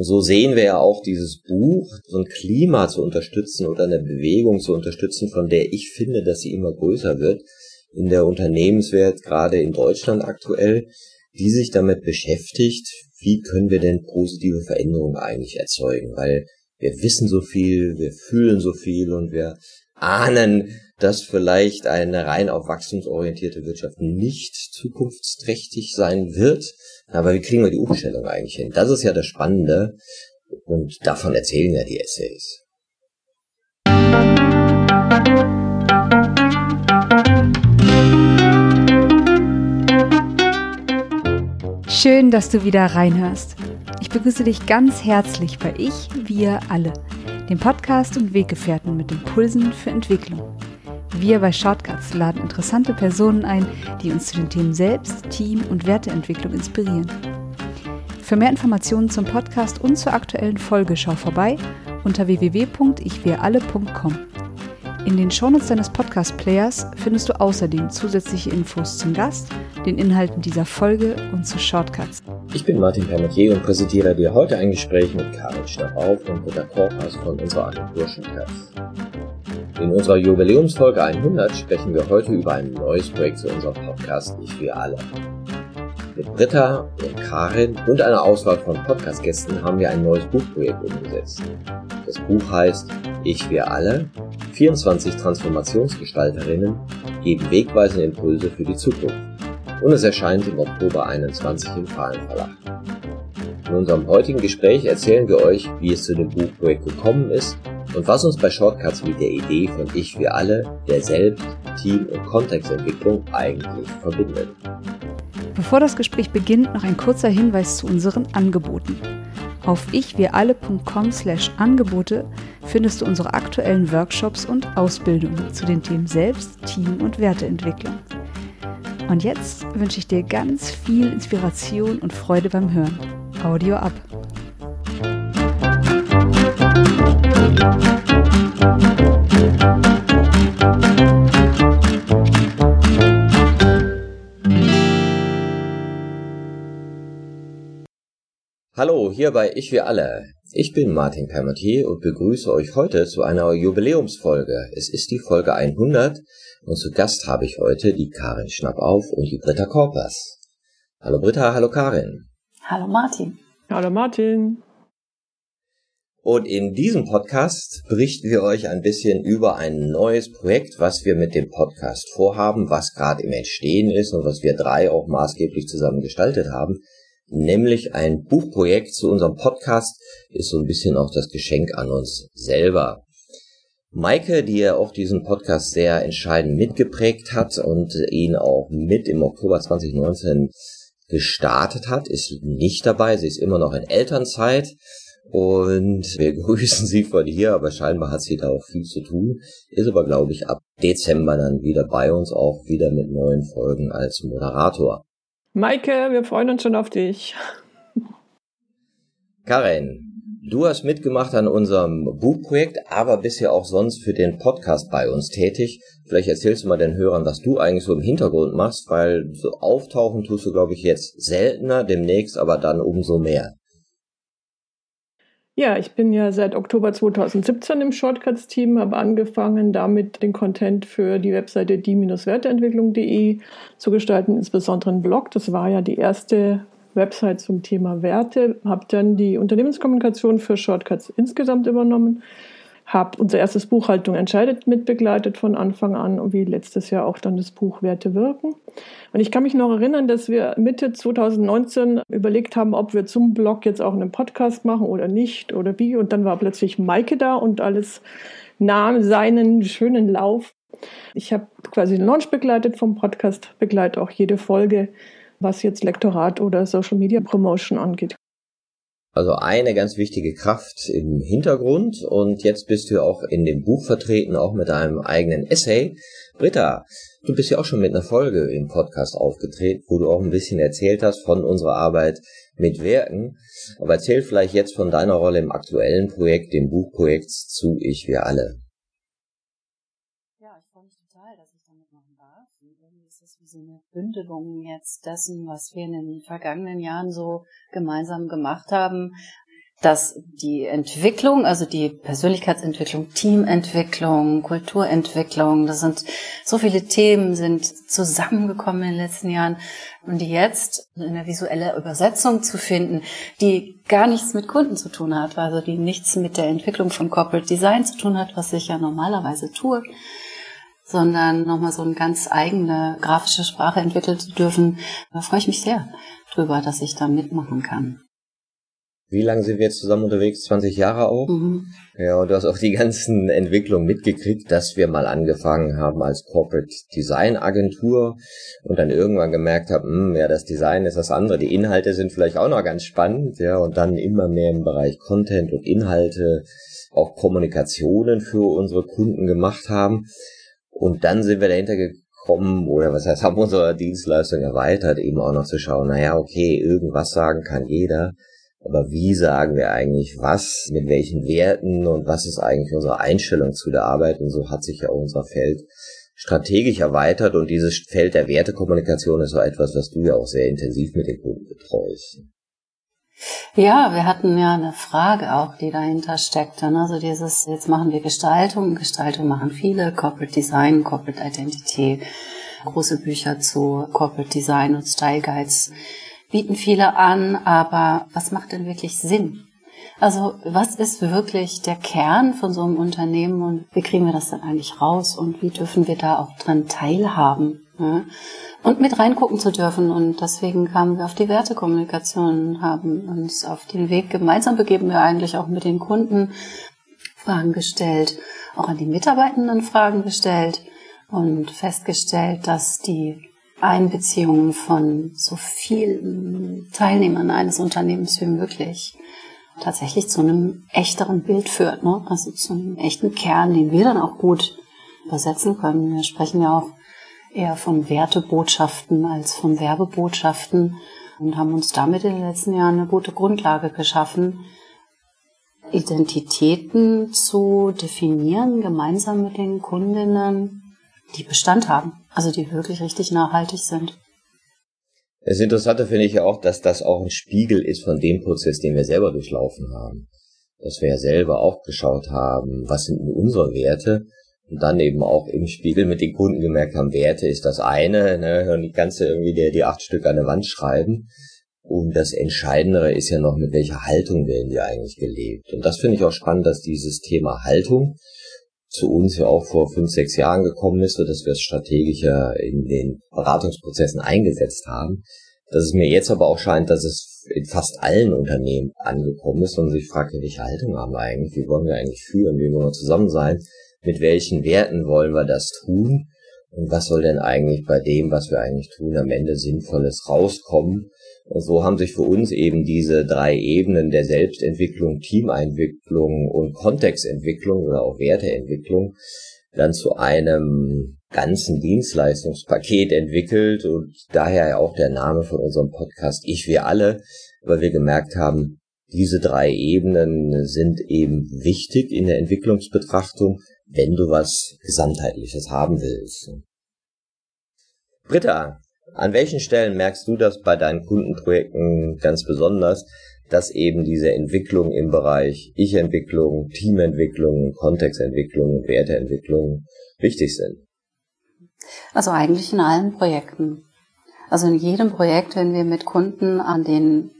Und so sehen wir ja auch dieses Buch, so ein Klima zu unterstützen oder eine Bewegung zu unterstützen, von der ich finde, dass sie immer größer wird in der Unternehmenswelt, gerade in Deutschland aktuell, die sich damit beschäftigt, wie können wir denn positive Veränderungen eigentlich erzeugen, weil wir wissen so viel, wir fühlen so viel und wir ahnen, dass vielleicht eine rein auf wachstumsorientierte Wirtschaft nicht zukunftsträchtig sein wird. Aber wie kriegen wir die Umstellung eigentlich hin? Das ist ja das Spannende. Und davon erzählen ja die Essays. Schön, dass du wieder reinhörst. Ich begrüße dich ganz herzlich bei Ich, wir alle, dem Podcast und Weggefährten mit Impulsen für Entwicklung. Wir bei Shortcuts laden interessante Personen ein, die uns zu den Themen Selbst, Team und Werteentwicklung inspirieren. Für mehr Informationen zum Podcast und zur aktuellen Folge schau vorbei unter www.ichwiralle.com. In den Shownotes deines Podcast-Players findest du außerdem zusätzliche Infos zum Gast, den Inhalten dieser Folge und zu Shortcuts. Ich bin Martin Permetier und präsentiere dir heute ein Gespräch mit Karin Schnapp-Auf und Peter Korpas von unserer Agentur Shortcuts. In unserer Jubiläumsfolge 100 sprechen wir heute über ein neues Projekt zu unserem Podcast Ich wir alle. Mit Britta und Karin und einer Auswahl von Podcast-Gästen haben wir ein neues Buchprojekt umgesetzt. Das Buch heißt Ich wir alle 24 Transformationsgestalterinnen geben wegweisende Impulse für die Zukunft. Und es erscheint im Oktober 21 im Fahlen Verlag. In unserem heutigen Gespräch erzählen wir euch, wie es zu dem Buchprojekt gekommen ist und was uns bei Shortcuts mit der Idee von Ich wir alle, der Selbst-, Team- und Kontextentwicklung eigentlich verbindet. Bevor das Gespräch beginnt, noch ein kurzer Hinweis zu unseren Angeboten. Auf ichwiralle.com slash Angebote findest du unsere aktuellen Workshops und Ausbildungen zu den Themen Selbst-, Team- und Werteentwicklung. Und jetzt wünsche ich dir ganz viel Inspiration und Freude beim Hören. Audio ab. Hallo, hier bei Ich wir alle. Ich bin Martin Permentier und begrüße euch heute zu einer Jubiläumsfolge. Es ist die Folge 100 und zu Gast habe ich heute die Karin Schnappauf und die Britta Korpers. Hallo Britta, hallo Karin. Hallo Martin. Hallo Martin. Und in diesem Podcast berichten wir euch ein bisschen über ein neues Projekt, was wir mit dem Podcast vorhaben, was gerade im Entstehen ist und was wir drei auch maßgeblich zusammen gestaltet haben nämlich ein Buchprojekt zu unserem Podcast, ist so ein bisschen auch das Geschenk an uns selber. Maike, die ja auch diesen Podcast sehr entscheidend mitgeprägt hat und ihn auch mit im Oktober 2019 gestartet hat, ist nicht dabei. Sie ist immer noch in Elternzeit und wir grüßen sie von hier, aber scheinbar hat sie da auch viel zu tun. Ist aber, glaube ich, ab Dezember dann wieder bei uns, auch wieder mit neuen Folgen als Moderator. Maike, wir freuen uns schon auf dich. Karin, du hast mitgemacht an unserem Buchprojekt, aber bist ja auch sonst für den Podcast bei uns tätig. Vielleicht erzählst du mal den Hörern, was du eigentlich so im Hintergrund machst, weil so auftauchen tust du, glaube ich, jetzt seltener, demnächst aber dann umso mehr. Ja, ich bin ja seit Oktober 2017 im Shortcuts-Team, habe angefangen, damit den Content für die Webseite die-werteentwicklung.de zu gestalten, insbesondere einen Blog. Das war ja die erste Website zum Thema Werte, habe dann die Unternehmenskommunikation für Shortcuts insgesamt übernommen habe unser erstes Buchhaltung entscheidet mitbegleitet von Anfang an und wie letztes Jahr auch dann das Buch Werte wirken. Und ich kann mich noch erinnern, dass wir Mitte 2019 überlegt haben, ob wir zum Blog jetzt auch einen Podcast machen oder nicht oder wie. Und dann war plötzlich Maike da und alles nahm seinen schönen Lauf. Ich habe quasi den Launch begleitet vom Podcast, begleite auch jede Folge, was jetzt Lektorat oder Social Media Promotion angeht. Also eine ganz wichtige Kraft im Hintergrund und jetzt bist du auch in dem Buch vertreten, auch mit einem eigenen Essay. Britta, du bist ja auch schon mit einer Folge im Podcast aufgetreten, wo du auch ein bisschen erzählt hast von unserer Arbeit mit Werken. Aber erzähl vielleicht jetzt von deiner Rolle im aktuellen Projekt, dem Buchprojekt zu Ich wir alle. Ja, ich freue mich total, dass ich damit machen darf. Und irgendwie ist es wie so eine Bündelung jetzt dessen, was wir in den vergangenen Jahren so gemeinsam gemacht haben. dass die Entwicklung, also die Persönlichkeitsentwicklung, Teamentwicklung, Kulturentwicklung, das sind so viele Themen sind zusammengekommen in den letzten Jahren und die jetzt in der visuelle Übersetzung zu finden, die gar nichts mit Kunden zu tun hat, also die nichts mit der Entwicklung von Corporate Design zu tun hat, was ich ja normalerweise tue, sondern nochmal so eine ganz eigene grafische Sprache entwickeln zu dürfen, da freue ich mich sehr drüber, dass ich da mitmachen kann. Wie lange sind wir jetzt zusammen unterwegs? 20 Jahre auch? Mhm. Ja, und du hast auch die ganzen Entwicklungen mitgekriegt, dass wir mal angefangen haben als Corporate Design Agentur und dann irgendwann gemerkt haben, hm, ja, das Design ist das andere. Die Inhalte sind vielleicht auch noch ganz spannend, ja, und dann immer mehr im Bereich Content und Inhalte auch Kommunikationen für unsere Kunden gemacht haben. Und dann sind wir dahinter gekommen, oder was heißt, haben unsere Dienstleistung erweitert, eben auch noch zu schauen, naja, okay, irgendwas sagen kann jeder aber wie sagen wir eigentlich was, mit welchen Werten und was ist eigentlich unsere Einstellung zu der Arbeit? Und so hat sich ja unser Feld strategisch erweitert und dieses Feld der Wertekommunikation ist so etwas, was du ja auch sehr intensiv mit den Kunden betreust. Ja, wir hatten ja eine Frage auch, die dahinter steckte. Ne? Also dieses, jetzt machen wir Gestaltung, Gestaltung machen viele, Corporate Design, Corporate Identity, große Bücher zu Corporate Design und Style Guides bieten viele an, aber was macht denn wirklich Sinn? Also was ist wirklich der Kern von so einem Unternehmen und wie kriegen wir das dann eigentlich raus und wie dürfen wir da auch dran teilhaben? Ja? Und mit reingucken zu dürfen und deswegen kamen wir auf die Wertekommunikation, haben uns auf den Weg gemeinsam begeben wir eigentlich auch mit den Kunden Fragen gestellt, auch an die Mitarbeitenden Fragen gestellt und festgestellt, dass die Einbeziehung von so vielen Teilnehmern eines Unternehmens wie möglich tatsächlich zu einem echteren Bild führt, ne? also zu einem echten Kern, den wir dann auch gut übersetzen können. Wir sprechen ja auch eher von Wertebotschaften als von Werbebotschaften und haben uns damit in den letzten Jahren eine gute Grundlage geschaffen, Identitäten zu definieren, gemeinsam mit den Kundinnen, die Bestand haben, also die wirklich richtig nachhaltig sind. Das Interessante finde ich ja auch, dass das auch ein Spiegel ist von dem Prozess, den wir selber durchlaufen haben. Dass wir ja selber auch geschaut haben, was sind denn unsere Werte und dann eben auch im Spiegel mit den Kunden gemerkt haben, Werte ist das eine, ne, und die ganze irgendwie die, die acht Stück an der Wand schreiben. Und das Entscheidendere ist ja noch, mit welcher Haltung werden wir eigentlich gelebt. Und das finde ich auch spannend, dass dieses Thema Haltung zu uns ja auch vor fünf, sechs Jahren gekommen ist, so dass wir es strategischer in den Beratungsprozessen eingesetzt haben. Dass es mir jetzt aber auch scheint, dass es in fast allen Unternehmen angekommen ist und sich fragt, welche Haltung haben wir eigentlich, wie wollen wir eigentlich führen, wie wollen wir zusammen sein, mit welchen Werten wollen wir das tun? Und was soll denn eigentlich bei dem, was wir eigentlich tun, am Ende Sinnvolles rauskommen? Und so haben sich für uns eben diese drei Ebenen der Selbstentwicklung, Teameinwicklung und Kontextentwicklung oder auch Werteentwicklung dann zu einem ganzen Dienstleistungspaket entwickelt. Und daher auch der Name von unserem Podcast Ich wir alle, weil wir gemerkt haben, diese drei Ebenen sind eben wichtig in der Entwicklungsbetrachtung, wenn du was Gesamtheitliches haben willst. Britta, an welchen Stellen merkst du das bei deinen Kundenprojekten ganz besonders, dass eben diese Entwicklung im Bereich Ich-Entwicklung, Teamentwicklung, Kontextentwicklung Werteentwicklung wichtig sind? Also eigentlich in allen Projekten. Also in jedem Projekt, wenn wir mit Kunden an den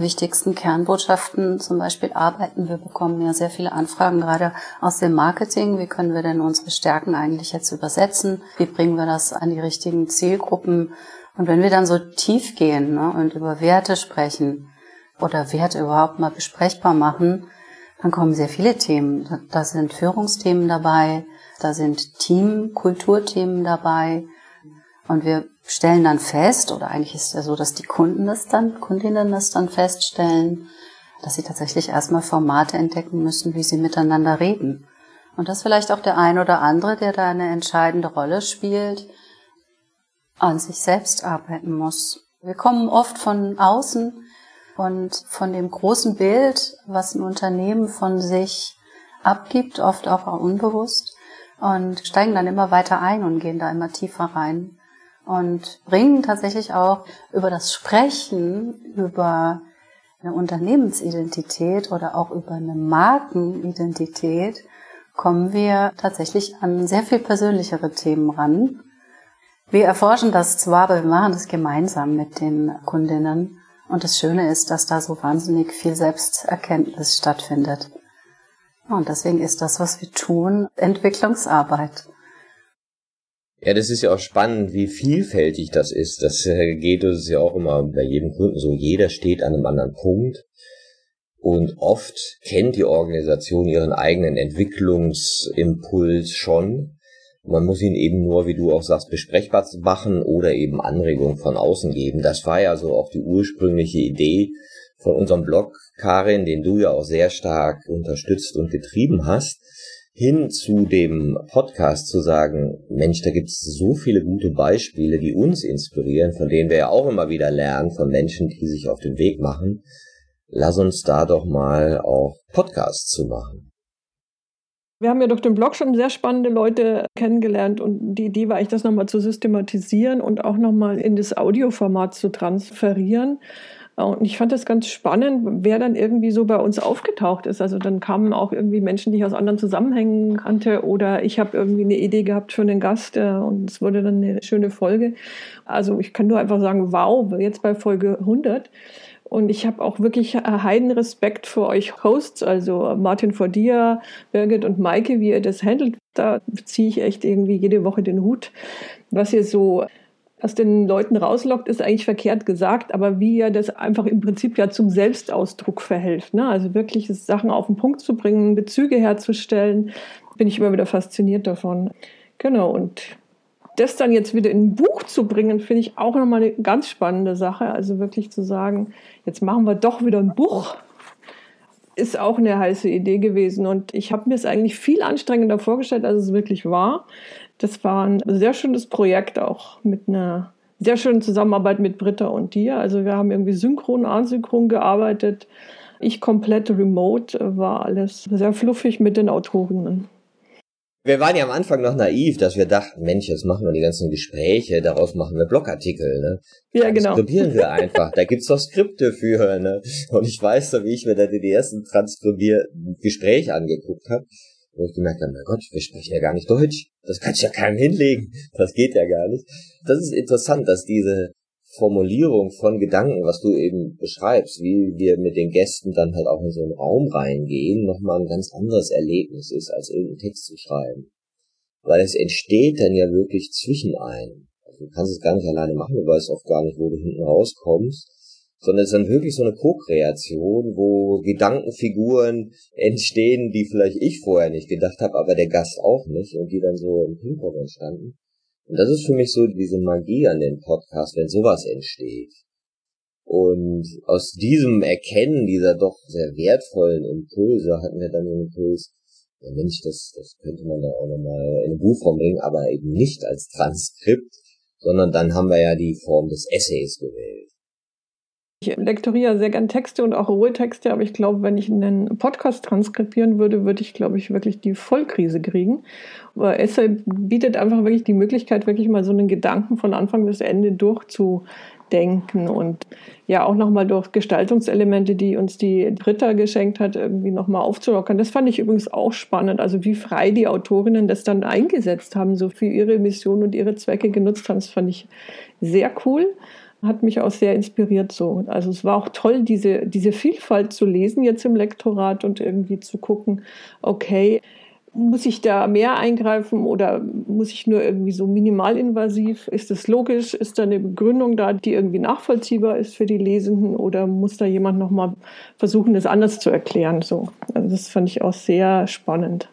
wichtigsten Kernbotschaften zum Beispiel arbeiten. Wir bekommen ja sehr viele Anfragen gerade aus dem Marketing. Wie können wir denn unsere Stärken eigentlich jetzt übersetzen? Wie bringen wir das an die richtigen Zielgruppen? Und wenn wir dann so tief gehen ne, und über Werte sprechen oder Werte überhaupt mal besprechbar machen, dann kommen sehr viele Themen. Da sind Führungsthemen dabei, da sind Team-Kulturthemen dabei. Und wir stellen dann fest, oder eigentlich ist es ja so, dass die Kunden das dann, Kundinnen das dann feststellen, dass sie tatsächlich erstmal Formate entdecken müssen, wie sie miteinander reden. Und dass vielleicht auch der ein oder andere, der da eine entscheidende Rolle spielt, an sich selbst arbeiten muss. Wir kommen oft von außen und von dem großen Bild, was ein Unternehmen von sich abgibt, oft auch unbewusst, und steigen dann immer weiter ein und gehen da immer tiefer rein und bringen tatsächlich auch über das Sprechen, über eine Unternehmensidentität oder auch über eine Markenidentität kommen wir tatsächlich an sehr viel persönlichere Themen ran. Wir erforschen das zwar, aber wir machen das gemeinsam mit den Kundinnen. Und das Schöne ist, dass da so wahnsinnig viel Selbsterkenntnis stattfindet. Und deswegen ist das, was wir tun, Entwicklungsarbeit. Ja, das ist ja auch spannend, wie vielfältig das ist. Das äh, geht uns ja auch immer bei jedem Kunden so. Jeder steht an einem anderen Punkt. Und oft kennt die Organisation ihren eigenen Entwicklungsimpuls schon. Man muss ihn eben nur, wie du auch sagst, besprechbar machen oder eben Anregungen von außen geben. Das war ja so auch die ursprüngliche Idee von unserem Blog, Karin, den du ja auch sehr stark unterstützt und getrieben hast hin zu dem Podcast zu sagen, Mensch, da gibt's so viele gute Beispiele, die uns inspirieren, von denen wir ja auch immer wieder lernen, von Menschen, die sich auf den Weg machen. Lass uns da doch mal auch Podcasts zu machen. Wir haben ja durch den Blog schon sehr spannende Leute kennengelernt und die Idee war eigentlich, das nochmal zu systematisieren und auch nochmal in das Audioformat zu transferieren. Und ich fand das ganz spannend, wer dann irgendwie so bei uns aufgetaucht ist. Also dann kamen auch irgendwie Menschen, die ich aus anderen Zusammenhängen kannte oder ich habe irgendwie eine Idee gehabt für einen Gast äh, und es wurde dann eine schöne Folge. Also ich kann nur einfach sagen, wow, jetzt bei Folge 100. Und ich habe auch wirklich heiden Respekt für euch Hosts, also Martin Fordia, Birgit und Maike, wie ihr das handelt. Da ziehe ich echt irgendwie jede Woche den Hut, was ihr so was den Leuten rauslockt, ist eigentlich verkehrt gesagt, aber wie ja das einfach im Prinzip ja zum Selbstausdruck verhilft. Ne? Also wirklich Sachen auf den Punkt zu bringen, Bezüge herzustellen, bin ich immer wieder fasziniert davon. Genau, und das dann jetzt wieder in ein Buch zu bringen, finde ich auch nochmal eine ganz spannende Sache. Also wirklich zu sagen, jetzt machen wir doch wieder ein Buch, ist auch eine heiße Idee gewesen. Und ich habe mir es eigentlich viel anstrengender vorgestellt, als es wirklich war. Das war ein sehr schönes Projekt auch mit einer sehr schönen Zusammenarbeit mit Britta und dir. Also wir haben irgendwie synchron, asynchron gearbeitet. Ich komplett remote, war alles sehr fluffig mit den Autorinnen. Wir waren ja am Anfang noch naiv, dass wir dachten, Mensch, jetzt machen wir die ganzen Gespräche, daraus machen wir Blogartikel, ne? Ja, genau. Transkribieren wir einfach. da gibt's doch Skripte für, ne? Und ich weiß so, wie ich mir da die ersten Transkribier-Gespräche angeguckt habe wo ich gemerkt habe, na Gott, wir sprechen ja gar nicht Deutsch. Das kannst du ja keinem hinlegen. Das geht ja gar nicht. Das ist interessant, dass diese Formulierung von Gedanken, was du eben beschreibst, wie wir mit den Gästen dann halt auch in so einen Raum reingehen, nochmal ein ganz anderes Erlebnis ist, als irgendeinen Text zu schreiben. Weil es entsteht dann ja wirklich zwischen einem. Also du kannst es gar nicht alleine machen, du weißt oft gar nicht, wo du hinten rauskommst sondern es ist dann wirklich so eine Co-Kreation, wo Gedankenfiguren entstehen, die vielleicht ich vorher nicht gedacht habe, aber der Gast auch nicht und die dann so im Ping-Pong entstanden. Und das ist für mich so diese Magie an den Podcast, wenn sowas entsteht. Und aus diesem Erkennen dieser doch sehr wertvollen Impulse hatten wir dann den Impuls, ja Mensch, das, das könnte man da auch nochmal in eine Buchform bringen, aber eben nicht als Transkript, sondern dann haben wir ja die Form des Essays gewählt. Ich lektoriere sehr gern Texte und auch Ruhetexte, aber ich glaube, wenn ich einen Podcast transkribieren würde, würde ich, glaube ich, wirklich die Vollkrise kriegen. Aber Essay bietet einfach wirklich die Möglichkeit, wirklich mal so einen Gedanken von Anfang bis Ende durchzudenken und ja auch nochmal durch Gestaltungselemente, die uns die Britta geschenkt hat, irgendwie nochmal aufzulockern. Das fand ich übrigens auch spannend, also wie frei die Autorinnen das dann eingesetzt haben, so für ihre Mission und ihre Zwecke genutzt haben. Das fand ich sehr cool hat mich auch sehr inspiriert so. Also es war auch toll, diese, diese Vielfalt zu lesen jetzt im Lektorat und irgendwie zu gucken, okay, muss ich da mehr eingreifen oder muss ich nur irgendwie so minimalinvasiv? Ist es logisch? Ist da eine Begründung da, die irgendwie nachvollziehbar ist für die Lesenden oder muss da jemand nochmal versuchen, das anders zu erklären? So, also das fand ich auch sehr spannend.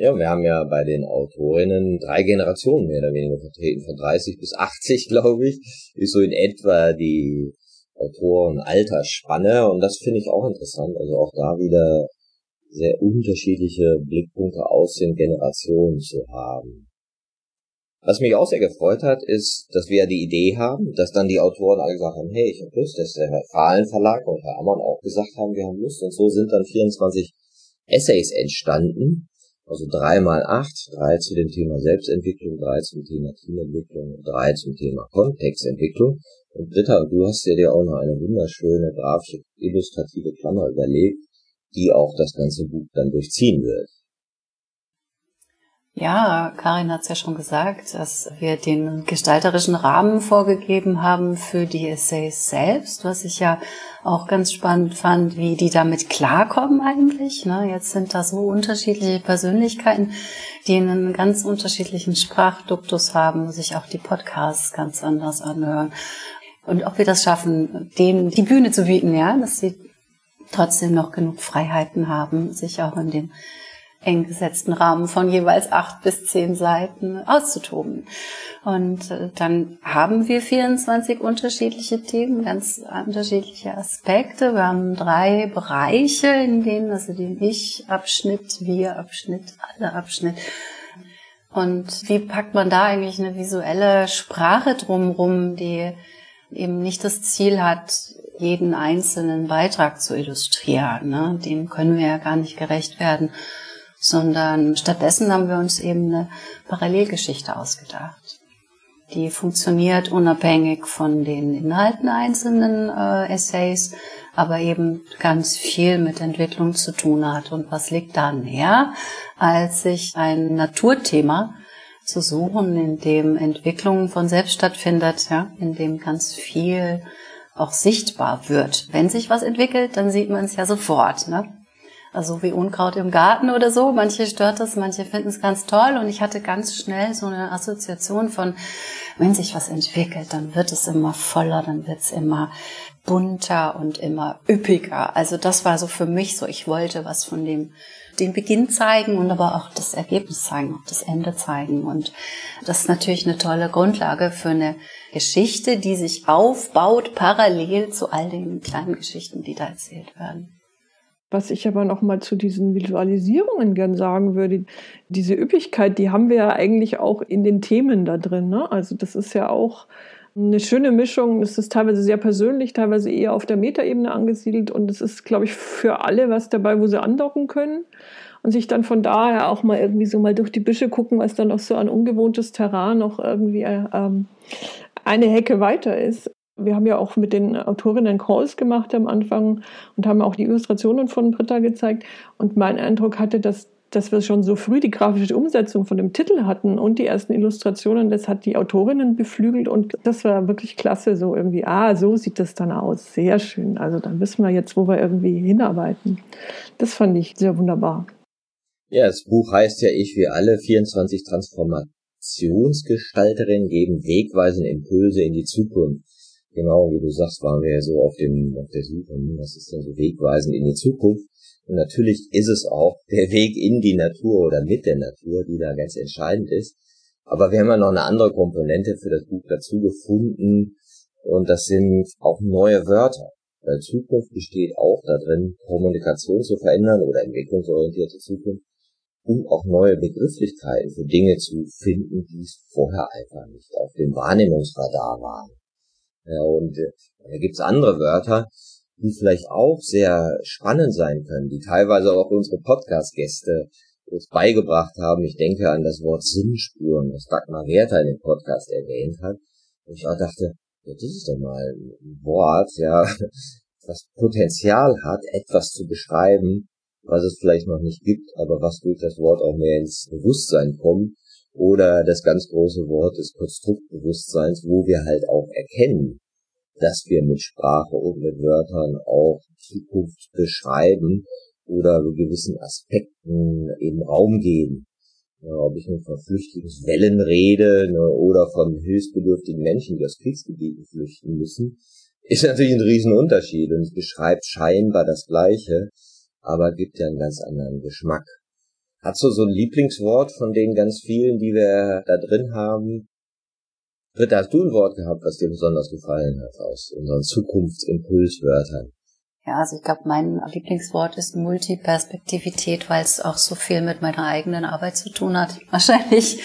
Ja, wir haben ja bei den Autorinnen drei Generationen mehr oder weniger vertreten. Von 30 bis 80, glaube ich, ist so in etwa die Autoren-Altersspanne. Und das finde ich auch interessant. Also auch da wieder sehr unterschiedliche Blickpunkte aus den Generationen zu haben. Was mich auch sehr gefreut hat, ist, dass wir ja die Idee haben, dass dann die Autoren alle gesagt haben, hey, ich habe Lust, dass der Fahlen Verlag und Herr Ammann auch gesagt haben, wir haben Lust. Und so sind dann 24 Essays entstanden Also drei mal acht, drei zu dem Thema Selbstentwicklung, drei zum Thema Teamentwicklung, drei zum Thema Kontextentwicklung. Und Britta, du hast ja dir auch noch eine wunderschöne grafische, illustrative Klammer überlegt, die auch das ganze Buch dann durchziehen wird. Ja, Karin hat es ja schon gesagt, dass wir den gestalterischen Rahmen vorgegeben haben für die Essays selbst, was ich ja auch ganz spannend fand, wie die damit klarkommen eigentlich. Ne? Jetzt sind da so unterschiedliche Persönlichkeiten, die einen ganz unterschiedlichen Sprachduktus haben, sich auch die Podcasts ganz anders anhören. Und ob wir das schaffen, denen die Bühne zu bieten, ja, dass sie trotzdem noch genug Freiheiten haben, sich auch in den eng gesetzten Rahmen von jeweils acht bis zehn Seiten auszutoben. Und äh, dann haben wir 24 unterschiedliche Themen, ganz unterschiedliche Aspekte. Wir haben drei Bereiche, in denen, also den Ich-Abschnitt, Wir-Abschnitt, Alle-Abschnitt. Und wie packt man da eigentlich eine visuelle Sprache drumrum, die eben nicht das Ziel hat, jeden einzelnen Beitrag zu illustrieren. Ne? Dem können wir ja gar nicht gerecht werden sondern stattdessen haben wir uns eben eine Parallelgeschichte ausgedacht. Die funktioniert unabhängig von den Inhalten einzelnen äh, Essays, aber eben ganz viel mit Entwicklung zu tun hat. Und was liegt da näher, als sich ein Naturthema zu suchen, in dem Entwicklung von selbst stattfindet, ja, in dem ganz viel auch sichtbar wird. Wenn sich was entwickelt, dann sieht man es ja sofort. Ne? Also wie Unkraut im Garten oder so. Manche stört das, manche finden es ganz toll. Und ich hatte ganz schnell so eine Assoziation von, wenn sich was entwickelt, dann wird es immer voller, dann wird es immer bunter und immer üppiger. Also das war so für mich so, ich wollte was von dem, den Beginn zeigen und aber auch das Ergebnis zeigen, auch das Ende zeigen. Und das ist natürlich eine tolle Grundlage für eine Geschichte, die sich aufbaut parallel zu all den kleinen Geschichten, die da erzählt werden. Was ich aber noch mal zu diesen Visualisierungen gern sagen würde, diese Üppigkeit, die haben wir ja eigentlich auch in den Themen da drin. Ne? Also das ist ja auch eine schöne Mischung. Das ist teilweise sehr persönlich, teilweise eher auf der Metaebene angesiedelt und es ist, glaube ich, für alle was dabei, wo sie andocken können und sich dann von daher auch mal irgendwie so mal durch die Büsche gucken, was dann noch so an ungewohntes Terrain noch irgendwie ähm, eine Hecke weiter ist wir haben ja auch mit den Autorinnen Calls gemacht am Anfang und haben auch die Illustrationen von Britta gezeigt. Und mein Eindruck hatte, dass, dass wir schon so früh die grafische Umsetzung von dem Titel hatten und die ersten Illustrationen. Das hat die Autorinnen beflügelt und das war wirklich klasse. So irgendwie, ah, so sieht das dann aus. Sehr schön. Also dann wissen wir jetzt, wo wir irgendwie hinarbeiten. Das fand ich sehr wunderbar. Ja, das Buch heißt ja Ich, wir alle, 24 Transformationsgestalterinnen geben wegweisende Impulse in die Zukunft. Genau, wie du sagst, waren wir ja so auf dem, auf der Suche, hm, was ist denn so wegweisend in die Zukunft? Und natürlich ist es auch der Weg in die Natur oder mit der Natur, die da ganz entscheidend ist. Aber wir haben ja noch eine andere Komponente für das Buch dazu gefunden. Und das sind auch neue Wörter. Weil Zukunft besteht auch darin, Kommunikation zu verändern oder entwicklungsorientierte Zukunft und auch neue Begrifflichkeiten für Dinge zu finden, die es vorher einfach nicht auf dem Wahrnehmungsradar waren. Ja, und äh, da gibt's andere Wörter, die vielleicht auch sehr spannend sein können, die teilweise auch unsere Podcast-Gäste uns beigebracht haben. Ich denke an das Wort Sinnspuren, das Dagmar Werther in dem Podcast erwähnt hat. Und ich dachte, ja, das ist doch mal ein Wort, ja, das Potenzial hat, etwas zu beschreiben, was es vielleicht noch nicht gibt, aber was durch das Wort auch mehr ins Bewusstsein kommt oder das ganz große Wort des Konstruktbewusstseins, wo wir halt auch erkennen, dass wir mit Sprache und mit Wörtern auch Zukunft beschreiben oder gewissen Aspekten eben Raum geben. Ja, ob ich nun von Flüchtlingswellen rede ne, oder von hilfsbedürftigen Menschen, die aus Kriegsgebieten flüchten müssen, ist natürlich ein Riesenunterschied und es beschreibt scheinbar das Gleiche, aber gibt ja einen ganz anderen Geschmack. Hast du so ein Lieblingswort von den ganz vielen, die wir da drin haben? Britta, hast du ein Wort gehabt, was dir besonders gefallen hat aus unseren Zukunftsimpulswörtern? Ja, also ich glaube, mein Lieblingswort ist Multiperspektivität, weil es auch so viel mit meiner eigenen Arbeit zu tun hat. Wahrscheinlich.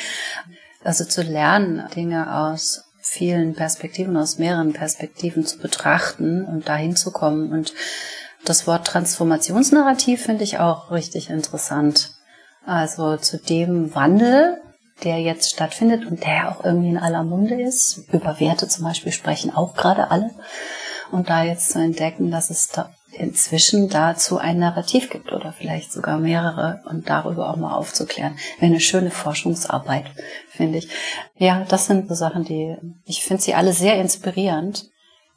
Also zu lernen, Dinge aus vielen Perspektiven, aus mehreren Perspektiven zu betrachten und dahin zu kommen. Und das Wort Transformationsnarrativ finde ich auch richtig interessant. Also zu dem Wandel, der jetzt stattfindet und der auch irgendwie in aller Munde ist. Über Werte zum Beispiel sprechen auch gerade alle. Und da jetzt zu entdecken, dass es da inzwischen dazu ein Narrativ gibt oder vielleicht sogar mehrere und darüber auch mal aufzuklären. Wäre eine schöne Forschungsarbeit, finde ich. Ja, das sind so Sachen, die ich finde sie alle sehr inspirierend.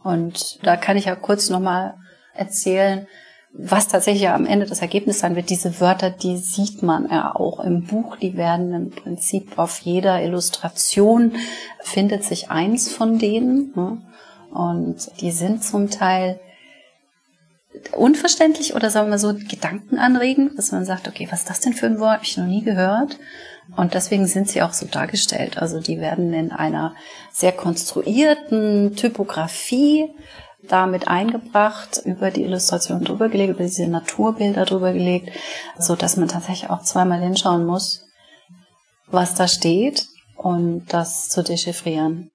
Und da kann ich ja kurz nochmal erzählen, was tatsächlich am Ende das Ergebnis sein wird. Diese Wörter, die sieht man ja auch im Buch, die werden im Prinzip auf jeder Illustration findet sich eins von denen. Ne? Und die sind zum Teil unverständlich oder sagen wir so gedankenanregend, dass man sagt, okay, was ist das denn für ein Wort? Habe ich noch nie gehört. Und deswegen sind sie auch so dargestellt. Also die werden in einer sehr konstruierten Typografie damit eingebracht, über die Illustration drüber gelegt, über diese Naturbilder drüber gelegt, so dass man tatsächlich auch zweimal hinschauen muss, was da steht und das zu dechiffrieren.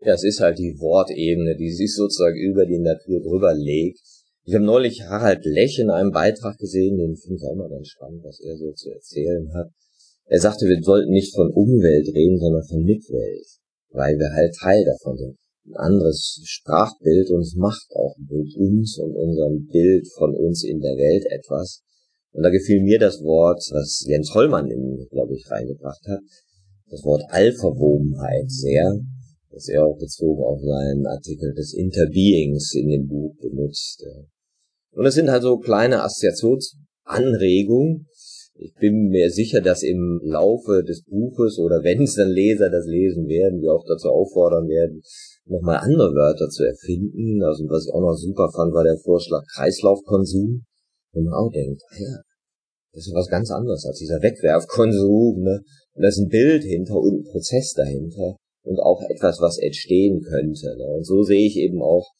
Ja, es ist halt die Wortebene, die sich sozusagen über die Natur drüber legt. Ich habe neulich Harald Lech in einem Beitrag gesehen, den finde ich auch immer ganz spannend, was er so zu erzählen hat. Er sagte, wir sollten nicht von Umwelt reden, sondern von Mitwelt, weil wir halt Teil davon sind. Ein anderes Sprachbild und es macht auch mit uns und unserem Bild von uns in der Welt etwas. Und da gefiel mir das Wort, was Jens Hollmann in, glaube ich, reingebracht hat, das Wort Allverwobenheit sehr, das er auch bezogen auf seinen Artikel des Interbeings in dem Buch benutzt. Und es sind halt so kleine Assoziationsanregungen. Ich bin mir sicher, dass im Laufe des Buches oder wenn es dann Leser das lesen werden, wir auch dazu auffordern werden, nochmal andere Wörter zu erfinden. Also was ich auch noch super fand, war der Vorschlag Kreislaufkonsum. Und man auch denkt, ah ja, das ist was ganz anderes als dieser Wegwerfkonsum. Ne? Und da ist ein Bild hinter und ein Prozess dahinter und auch etwas, was entstehen könnte. Ne? Und so sehe ich eben auch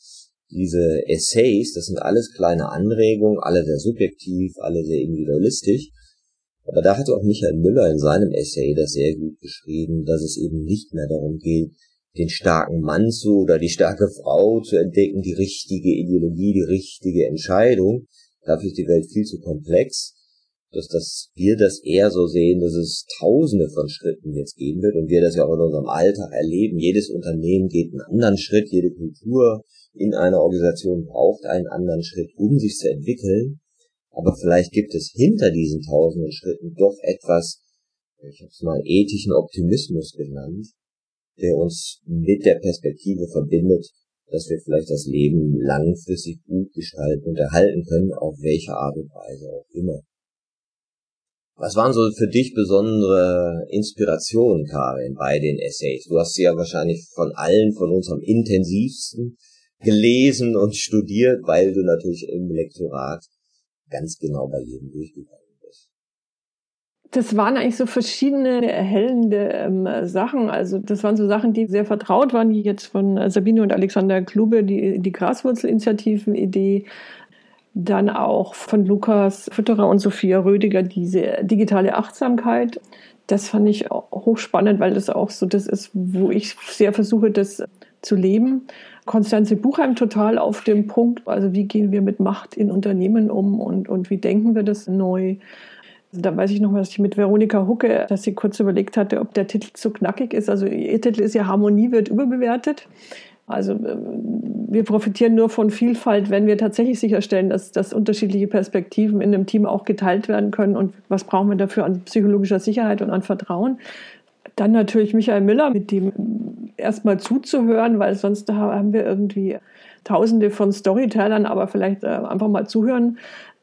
diese Essays, das sind alles kleine Anregungen, alle sehr subjektiv, alle sehr individualistisch. Aber da hatte auch Michael Müller in seinem Essay das sehr gut beschrieben, dass es eben nicht mehr darum geht, den starken Mann zu oder die starke Frau zu entdecken, die richtige Ideologie, die richtige Entscheidung. Dafür ist die Welt viel zu komplex, dass das, wir das eher so sehen, dass es tausende von Schritten jetzt gehen wird und wir das ja auch in unserem Alltag erleben. Jedes Unternehmen geht einen anderen Schritt, jede Kultur in einer Organisation braucht einen anderen Schritt, um sich zu entwickeln. Aber vielleicht gibt es hinter diesen tausenden Schritten doch etwas, ich habe es mal ethischen Optimismus genannt, der uns mit der Perspektive verbindet, dass wir vielleicht das Leben langfristig gut gestalten und erhalten können, auf welche Art und Weise auch immer. Was waren so für dich besondere Inspirationen, Karin, bei den Essays? Du hast sie ja wahrscheinlich von allen von uns am intensivsten gelesen und studiert, weil du natürlich im Lektorat ganz genau bei jedem durchgegangen. Das waren eigentlich so verschiedene erhellende ähm, Sachen. Also das waren so Sachen, die sehr vertraut waren, die jetzt von Sabine und Alexander Klube, die, die Graswurzelinitiativen-Idee dann auch von Lukas Fütterer und Sophia Rödiger diese digitale Achtsamkeit. Das fand ich hochspannend, weil das auch so das ist, wo ich sehr versuche, das zu leben. Konstanze Buchheim total auf dem Punkt, also wie gehen wir mit Macht in Unternehmen um und, und wie denken wir das neu. Da weiß ich noch, was ich mit Veronika Hucke, dass sie kurz überlegt hatte, ob der Titel zu knackig ist. Also ihr Titel ist ja Harmonie wird überbewertet. Also äh, wir profitieren nur von Vielfalt, wenn wir tatsächlich sicherstellen, dass, dass unterschiedliche Perspektiven in einem Team auch geteilt werden können. Und was brauchen wir dafür an psychologischer Sicherheit und an Vertrauen? Dann natürlich Michael Müller, mit dem erstmal zuzuhören, weil sonst haben wir irgendwie Tausende von Storytellern, aber vielleicht äh, einfach mal zuhören,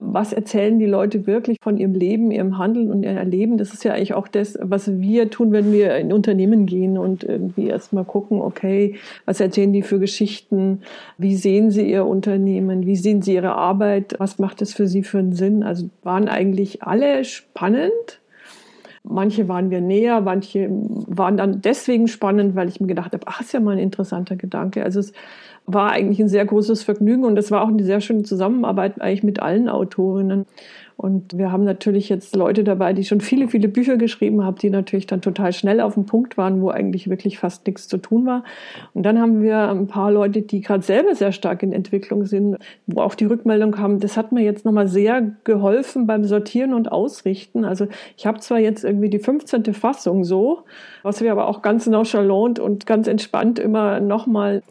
was erzählen die Leute wirklich von ihrem Leben, ihrem Handeln und ihrem Erleben. Das ist ja eigentlich auch das, was wir tun, wenn wir in Unternehmen gehen und irgendwie erstmal gucken, okay, was erzählen die für Geschichten? Wie sehen sie ihr Unternehmen? Wie sehen sie ihre Arbeit? Was macht es für sie für einen Sinn? Also waren eigentlich alle spannend. Manche waren wir näher, manche waren dann deswegen spannend, weil ich mir gedacht habe, ach, ist ja mal ein interessanter Gedanke. Also es war eigentlich ein sehr großes Vergnügen und es war auch eine sehr schöne Zusammenarbeit eigentlich mit allen Autorinnen. Und wir haben natürlich jetzt Leute dabei, die schon viele, viele Bücher geschrieben haben, die natürlich dann total schnell auf dem Punkt waren, wo eigentlich wirklich fast nichts zu tun war. Und dann haben wir ein paar Leute, die gerade selber sehr stark in Entwicklung sind, wo auch die Rückmeldung haben, das hat mir jetzt nochmal sehr geholfen beim Sortieren und Ausrichten. Also ich habe zwar jetzt irgendwie die 15. Fassung so, was wir aber auch ganz nonchalant und ganz entspannt immer nochmal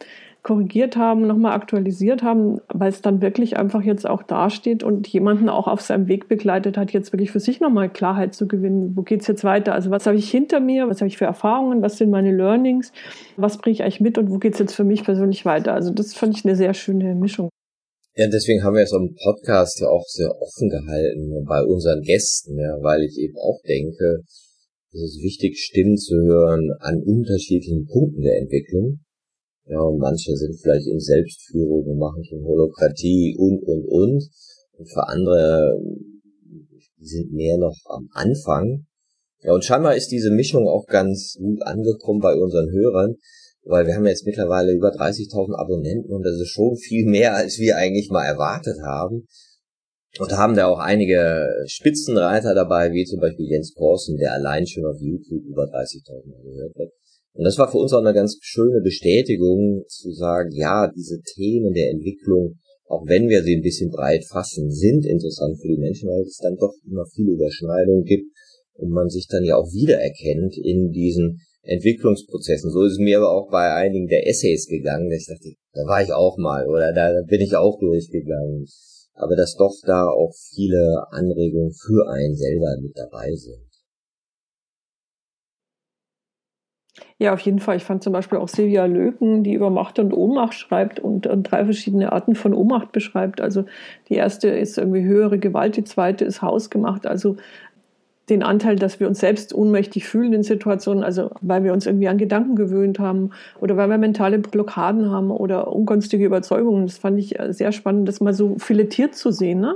korrigiert haben, nochmal aktualisiert haben, weil es dann wirklich einfach jetzt auch dasteht und jemanden auch auf seinem Weg begleitet hat, jetzt wirklich für sich nochmal Klarheit zu gewinnen. Wo geht's jetzt weiter? Also was habe ich hinter mir? Was habe ich für Erfahrungen? Was sind meine Learnings? Was bringe ich eigentlich mit und wo geht's jetzt für mich persönlich weiter? Also das fand ich eine sehr schöne Mischung. Ja, deswegen haben wir es am Podcast ja auch sehr offen gehalten bei unseren Gästen, ja, weil ich eben auch denke, es ist wichtig, Stimmen zu hören an unterschiedlichen Punkten der Entwicklung ja, und manche sind vielleicht in Selbstführung und machen schon Holokratie und, und, und. Und für andere, sind mehr noch am Anfang. Ja, und scheinbar ist diese Mischung auch ganz gut angekommen bei unseren Hörern, weil wir haben jetzt mittlerweile über 30.000 Abonnenten und das ist schon viel mehr, als wir eigentlich mal erwartet haben. Und haben da auch einige Spitzenreiter dabei, wie zum Beispiel Jens Korsen, der allein schon auf YouTube über 30.000 gehört hat. Und das war für uns auch eine ganz schöne Bestätigung zu sagen, ja, diese Themen der Entwicklung, auch wenn wir sie ein bisschen breit fassen, sind interessant für die Menschen, weil es dann doch immer viele Überschneidungen gibt und man sich dann ja auch wiedererkennt in diesen Entwicklungsprozessen. So ist es mir aber auch bei einigen der Essays gegangen, dass ich dachte, da war ich auch mal oder da bin ich auch durchgegangen. Aber dass doch da auch viele Anregungen für einen selber mit dabei sind. Ja, auf jeden Fall. Ich fand zum Beispiel auch Silvia Löken, die über Macht und Ohnmacht schreibt und, und, drei verschiedene Arten von Ohnmacht beschreibt. Also die erste ist irgendwie höhere Gewalt, die zweite ist hausgemacht. Also den Anteil, dass wir uns selbst ohnmächtig fühlen in Situationen, also weil wir uns irgendwie an Gedanken gewöhnt haben oder weil wir mentale Blockaden haben oder ungünstige Überzeugungen. Das fand ich sehr spannend, das mal so filetiert zu sehen. Ne?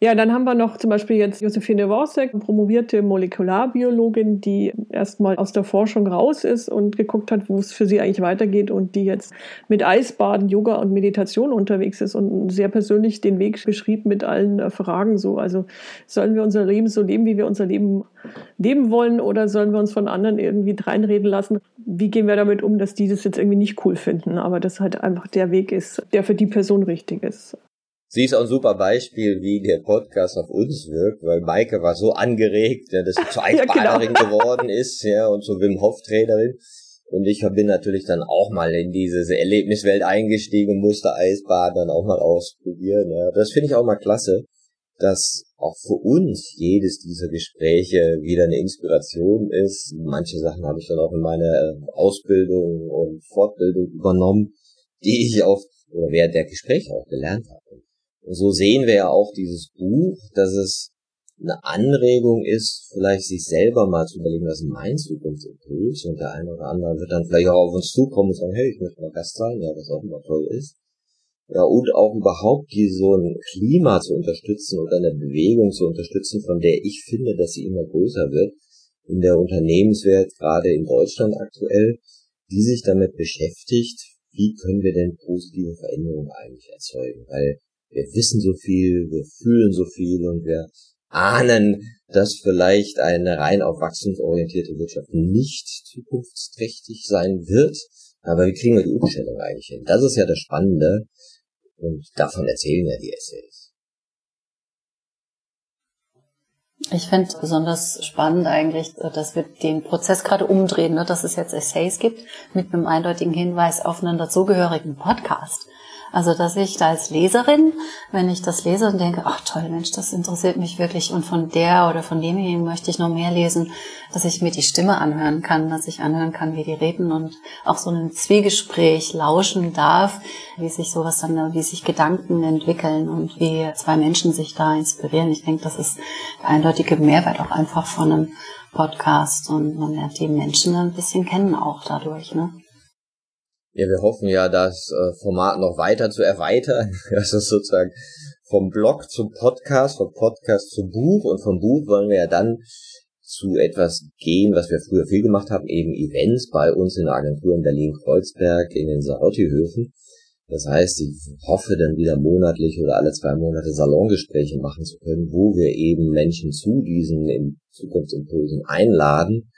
Ja, dann haben wir noch zum Beispiel jetzt Josephine Worsek, promovierte Molekularbiologin, die erstmal aus der Forschung raus ist und geguckt hat, wo es für sie eigentlich weitergeht und die jetzt mit Eisbaden, Yoga und Meditation unterwegs ist und sehr persönlich den Weg beschrieb mit allen äh, Fragen so. Also sollen wir unser Leben so leben, wie wir unser Leben leben wollen oder sollen wir uns von anderen irgendwie reinreden lassen? Wie gehen wir damit um, dass die das jetzt irgendwie nicht cool finden, aber das halt einfach der Weg ist, der für die Person richtig ist. Sie ist auch ein super Beispiel, wie der Podcast auf uns wirkt, weil Maike war so angeregt, ja, dass sie zur Eisbaderin ja, genau. geworden ist, ja, und zur Wim Hof Trainerin. Und ich bin natürlich dann auch mal in diese Erlebniswelt eingestiegen und musste Eisbaden dann auch mal ausprobieren. Ja. Das finde ich auch mal klasse, dass auch für uns jedes dieser Gespräche wieder eine Inspiration ist. Manche Sachen habe ich dann auch in meine Ausbildung und Fortbildung übernommen, die ich auch oder während der Gespräche auch gelernt habe so sehen wir ja auch dieses Buch, dass es eine Anregung ist, vielleicht sich selber mal zu überlegen, was ist mein Zukunftsimpuls und der eine oder andere wird dann vielleicht auch auf uns zukommen und sagen, hey, ich möchte mal Gast sein, ja, was auch immer toll ist. Ja, und auch überhaupt die so ein Klima zu unterstützen und eine Bewegung zu unterstützen, von der ich finde, dass sie immer größer wird in der Unternehmenswelt, gerade in Deutschland aktuell, die sich damit beschäftigt, wie können wir denn positive Veränderungen eigentlich erzeugen? Weil wir wissen so viel, wir fühlen so viel und wir ahnen, dass vielleicht eine rein auf wachstumsorientierte Wirtschaft nicht zukunftsträchtig sein wird. Aber wie kriegen wir die Umstellung eigentlich hin? Das ist ja das Spannende. Und davon erzählen ja die Essays. Ich finde besonders spannend eigentlich, dass wir den Prozess gerade umdrehen, ne? dass es jetzt Essays gibt mit einem eindeutigen Hinweis auf einen dazugehörigen Podcast. Also, dass ich da als Leserin, wenn ich das lese und denke, ach toll, Mensch, das interessiert mich wirklich und von der oder von demjenigen möchte ich noch mehr lesen, dass ich mir die Stimme anhören kann, dass ich anhören kann, wie die reden und auch so ein Zwiegespräch lauschen darf, wie sich sowas dann, wie sich Gedanken entwickeln und wie zwei Menschen sich da inspirieren. Ich denke, das ist der eindeutige Mehrwert auch einfach von einem Podcast und man lernt die Menschen ein bisschen kennen auch dadurch, ne? Ja, wir hoffen ja, das äh, Format noch weiter zu erweitern. Das ist sozusagen vom Blog zum Podcast, vom Podcast zum Buch und vom Buch wollen wir ja dann zu etwas gehen, was wir früher viel gemacht haben, eben Events bei uns in der Agentur in Berlin-Kreuzberg in den Sarotti-Höfen. Das heißt, ich hoffe dann wieder monatlich oder alle zwei Monate Salongespräche machen zu können, wo wir eben Menschen zu diesen Zukunftsimpulsen einladen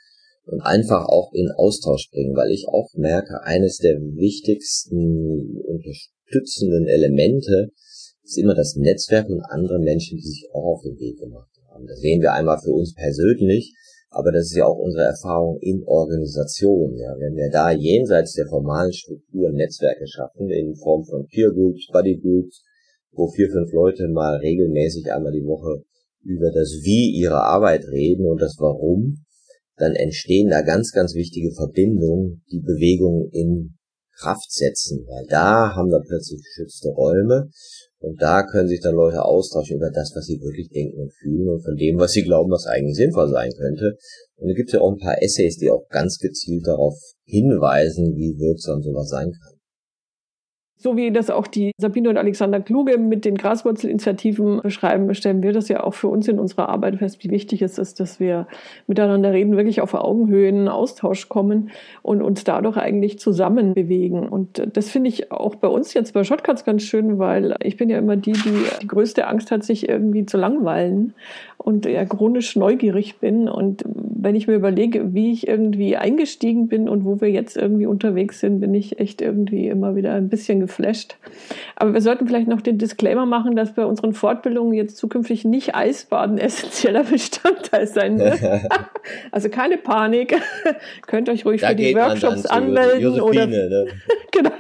und einfach auch in Austausch bringen, weil ich auch merke, eines der wichtigsten unterstützenden Elemente ist immer das Netzwerk und andere Menschen, die sich auch auf den Weg gemacht haben. Das sehen wir einmal für uns persönlich, aber das ist ja auch unsere Erfahrung in Organisationen. Ja. Wenn wir da jenseits der formalen Strukturen Netzwerke schaffen, in Form von Peer Groups, Buddy Groups, wo vier, fünf Leute mal regelmäßig einmal die Woche über das Wie ihrer Arbeit reden und das Warum, dann entstehen da ganz, ganz wichtige Verbindungen, die Bewegung in Kraft setzen, weil da haben wir plötzlich geschützte Räume und da können sich dann Leute austauschen über das, was sie wirklich denken und fühlen und von dem, was sie glauben, was eigentlich sinnvoll sein könnte. Und da gibt es ja auch ein paar Essays, die auch ganz gezielt darauf hinweisen, wie wirksam sowas sein kann. So wie das auch die Sabine und Alexander Kluge mit den Graswurzelinitiativen beschreiben, stellen wir das ja auch für uns in unserer Arbeit fest, wie wichtig es ist, dass wir miteinander reden, wirklich auf Augenhöhe in Austausch kommen und uns dadurch eigentlich zusammen bewegen. Und das finde ich auch bei uns jetzt bei Shotcuts ganz schön, weil ich bin ja immer die, die die größte Angst hat, sich irgendwie zu langweilen und ja chronisch neugierig bin. Und wenn ich mir überlege, wie ich irgendwie eingestiegen bin und wo wir jetzt irgendwie unterwegs sind, bin ich echt irgendwie immer wieder ein bisschen geflasht. Aber wir sollten vielleicht noch den Disclaimer machen, dass bei unseren Fortbildungen jetzt zukünftig nicht Eisbaden essentieller Bestandteil sein wird. also keine Panik. Könnt euch ruhig da für die Workshops anmelden oder ne? genau.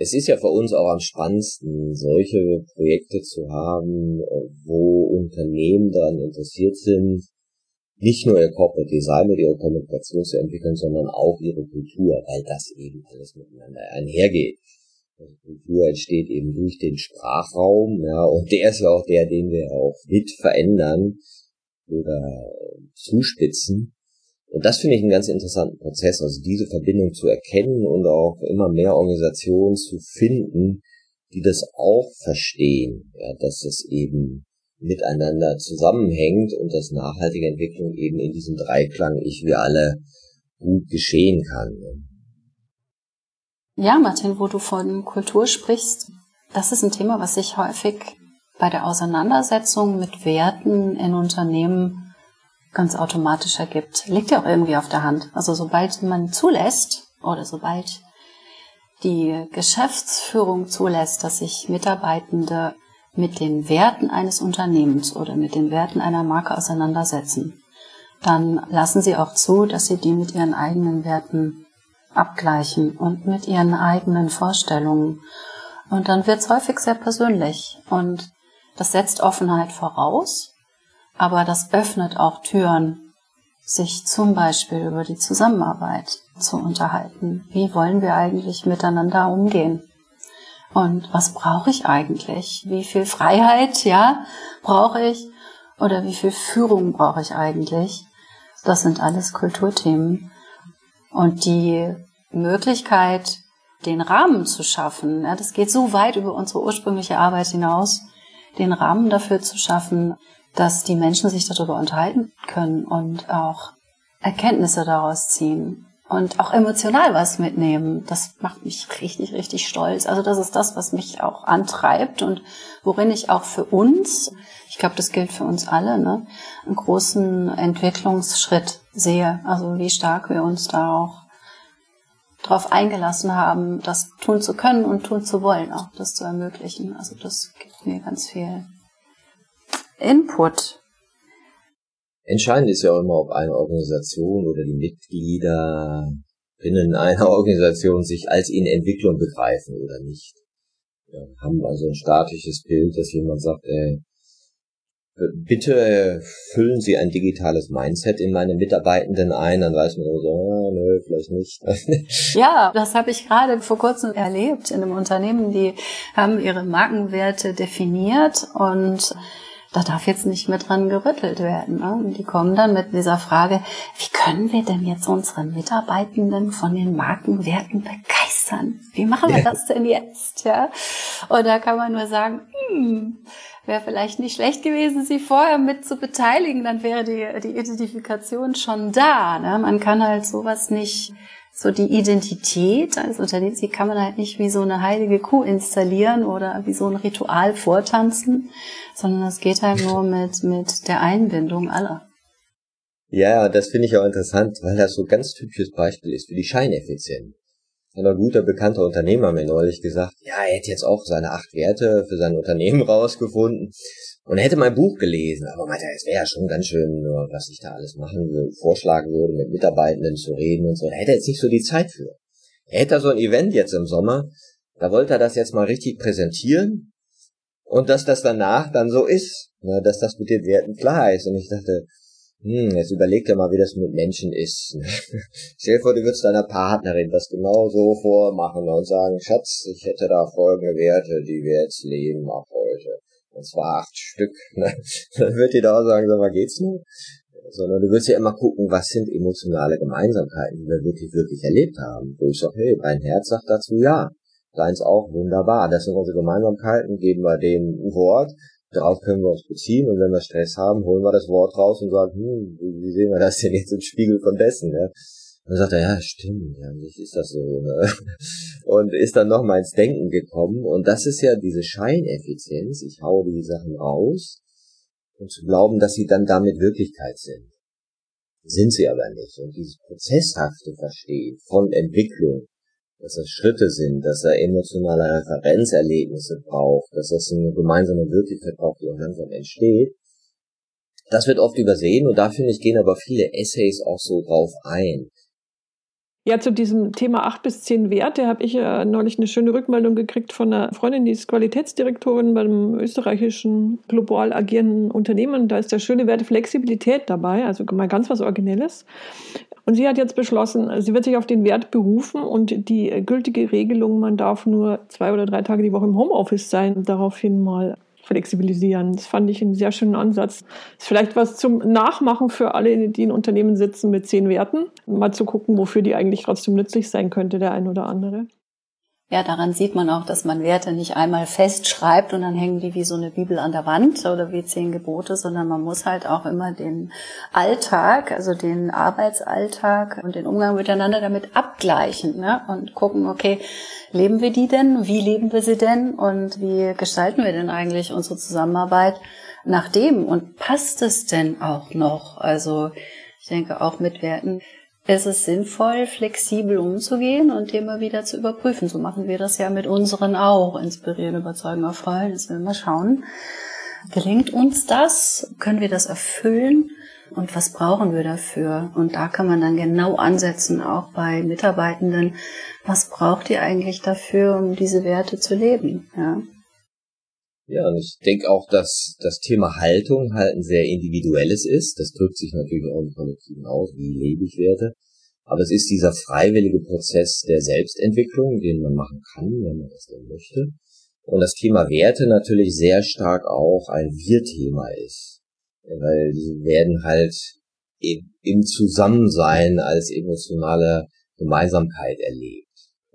Es ist ja für uns auch am spannendsten, solche Projekte zu haben, wo Unternehmen daran interessiert sind, nicht nur ihr Corporate Design und ihre Kommunikation zu entwickeln, sondern auch ihre Kultur, weil das eben alles miteinander einhergeht. Also Kultur entsteht eben durch den Sprachraum, ja, und der ist ja auch der, den wir auch mit verändern oder zuspitzen. Und das finde ich einen ganz interessanten Prozess, also diese Verbindung zu erkennen und auch immer mehr Organisationen zu finden, die das auch verstehen, ja, dass es eben miteinander zusammenhängt und dass nachhaltige Entwicklung eben in diesem Dreiklang ich wir alle gut geschehen kann. Ja, Martin, wo du von Kultur sprichst, das ist ein Thema, was sich häufig bei der Auseinandersetzung mit Werten in Unternehmen ganz automatisch ergibt. Liegt ja auch irgendwie auf der Hand. Also sobald man zulässt oder sobald die Geschäftsführung zulässt, dass sich Mitarbeitende mit den Werten eines Unternehmens oder mit den Werten einer Marke auseinandersetzen, dann lassen sie auch zu, dass sie die mit ihren eigenen Werten abgleichen und mit ihren eigenen Vorstellungen. Und dann wird es häufig sehr persönlich. Und das setzt Offenheit voraus, aber das öffnet auch Türen, sich zum Beispiel über die Zusammenarbeit zu unterhalten. Wie wollen wir eigentlich miteinander umgehen? Und was brauche ich eigentlich? Wie viel Freiheit, ja, brauche ich? Oder wie viel Führung brauche ich eigentlich? Das sind alles Kulturthemen. Und die Möglichkeit, den Rahmen zu schaffen, ja, das geht so weit über unsere ursprüngliche Arbeit hinaus, den Rahmen dafür zu schaffen, dass die Menschen sich darüber unterhalten können und auch Erkenntnisse daraus ziehen und auch emotional was mitnehmen. Das macht mich richtig, richtig stolz. Also das ist das, was mich auch antreibt und worin ich auch für uns, ich glaube, das gilt für uns alle, ne, einen großen Entwicklungsschritt sehe. Also wie stark wir uns da auch darauf eingelassen haben, das tun zu können und tun zu wollen, auch das zu ermöglichen. Also das gibt mir ganz viel Input Entscheidend ist ja auch immer, ob eine Organisation oder die Mitglieder innen einer Organisation sich als in Entwicklung begreifen oder nicht. Ja, haben also ein statisches Bild, dass jemand sagt, äh, bitte füllen Sie ein digitales Mindset in meine Mitarbeitenden ein, dann weiß man so, ah, nö, vielleicht nicht. ja, das habe ich gerade vor kurzem erlebt in einem Unternehmen, die haben ihre Markenwerte definiert und da darf jetzt nicht mehr dran gerüttelt werden. Ne? Und die kommen dann mit dieser Frage, wie können wir denn jetzt unsere Mitarbeitenden von den Markenwerten begeistern? Wie machen wir das denn jetzt? Ja? Und da kann man nur sagen, hm, wäre vielleicht nicht schlecht gewesen, sie vorher mit zu beteiligen, dann wäre die, die Identifikation schon da. Ne? Man kann halt sowas nicht so die Identität eines Unternehmens, die kann man halt nicht wie so eine heilige Kuh installieren oder wie so ein Ritual vortanzen, sondern es geht halt nur mit, mit der Einbindung aller. Ja, das finde ich auch interessant, weil das so ein ganz typisches Beispiel ist für die Scheineffizienz. Ein guter bekannter Unternehmer mir neulich gesagt, ja, er hätte jetzt auch seine acht Werte für sein Unternehmen rausgefunden und er hätte mein Buch gelesen, aber meinte, es wäre ja schon ganz schön, was ich da alles machen würde, vorschlagen würde, mit Mitarbeitenden zu reden und so. Da hätte er jetzt nicht so die Zeit für. Er hätte so ein Event jetzt im Sommer, da wollte er das jetzt mal richtig präsentieren und dass das danach dann so ist, ne, dass das mit den Werten klar ist. Und ich dachte, hm, jetzt überleg dir mal, wie das mit Menschen ist. Stell dir vor, du würdest deiner Partnerin das genau so vormachen und sagen, Schatz, ich hätte da folgende Werte, die wir jetzt leben ab heute. Und zwar acht Stück. Ne? Dann wird die da auch sagen, sag mal, geht's nur? Sondern du willst ja immer gucken, was sind emotionale Gemeinsamkeiten, die wir wirklich, wirklich erlebt haben. Wo ich sage, hey, mein Herz sagt dazu ja. Deins auch, wunderbar. Das sind unsere Gemeinsamkeiten, geben wir dem Wort, darauf können wir uns beziehen und wenn wir Stress haben, holen wir das Wort raus und sagen, hm, wie sehen wir das denn jetzt im Spiegel von dessen, ne? Und dann sagt er, ja, stimmt, ja, nicht ist das so, ne? Und ist dann noch mal ins Denken gekommen. Und das ist ja diese Scheineffizienz. Ich hau die Sachen raus und zu glauben, dass sie dann damit Wirklichkeit sind. Sind sie aber nicht. Und dieses prozesshafte Verstehen von Entwicklung, dass das Schritte sind, dass er emotionale Referenzerlebnisse braucht, dass das eine gemeinsame Wirklichkeit braucht, die auch langsam entsteht, das wird oft übersehen und da finde ich, gehen aber viele Essays auch so drauf ein. Ja, zu diesem Thema acht bis zehn Werte habe ich ja neulich eine schöne Rückmeldung gekriegt von einer Freundin, die ist Qualitätsdirektorin beim österreichischen global agierenden Unternehmen. Da ist der schöne Wert Flexibilität dabei, also mal ganz was Originelles. Und sie hat jetzt beschlossen, sie wird sich auf den Wert berufen und die gültige Regelung, man darf nur zwei oder drei Tage die Woche im Homeoffice sein, daraufhin mal flexibilisieren. Das fand ich einen sehr schönen Ansatz. Ist vielleicht was zum Nachmachen für alle, die in Unternehmen sitzen mit zehn Werten. Mal zu gucken, wofür die eigentlich trotzdem nützlich sein könnte, der ein oder andere. Ja, daran sieht man auch, dass man Werte nicht einmal festschreibt und dann hängen die wie so eine Bibel an der Wand oder wie zehn Gebote, sondern man muss halt auch immer den Alltag, also den Arbeitsalltag und den Umgang miteinander damit abgleichen ne? und gucken, okay, leben wir die denn? Wie leben wir sie denn? Und wie gestalten wir denn eigentlich unsere Zusammenarbeit nach dem? Und passt es denn auch noch? Also ich denke auch mit Werten es ist sinnvoll, flexibel umzugehen und immer wieder zu überprüfen. So machen wir das ja mit unseren auch. Inspirieren, überzeugen, erfreuen. Jetzt werden wir schauen. Gelingt uns das? Können wir das erfüllen? Und was brauchen wir dafür? Und da kann man dann genau ansetzen, auch bei Mitarbeitenden. Was braucht ihr eigentlich dafür, um diese Werte zu leben? Ja. Ja, und ich denke auch, dass das Thema Haltung halt ein sehr individuelles ist. Das drückt sich natürlich auch im Kollektiven aus, wie lebe ich Werte. Aber es ist dieser freiwillige Prozess der Selbstentwicklung, den man machen kann, wenn man das denn möchte. Und das Thema Werte natürlich sehr stark auch ein Wir-Thema ist. Weil die werden halt im Zusammensein als emotionale Gemeinsamkeit erlebt.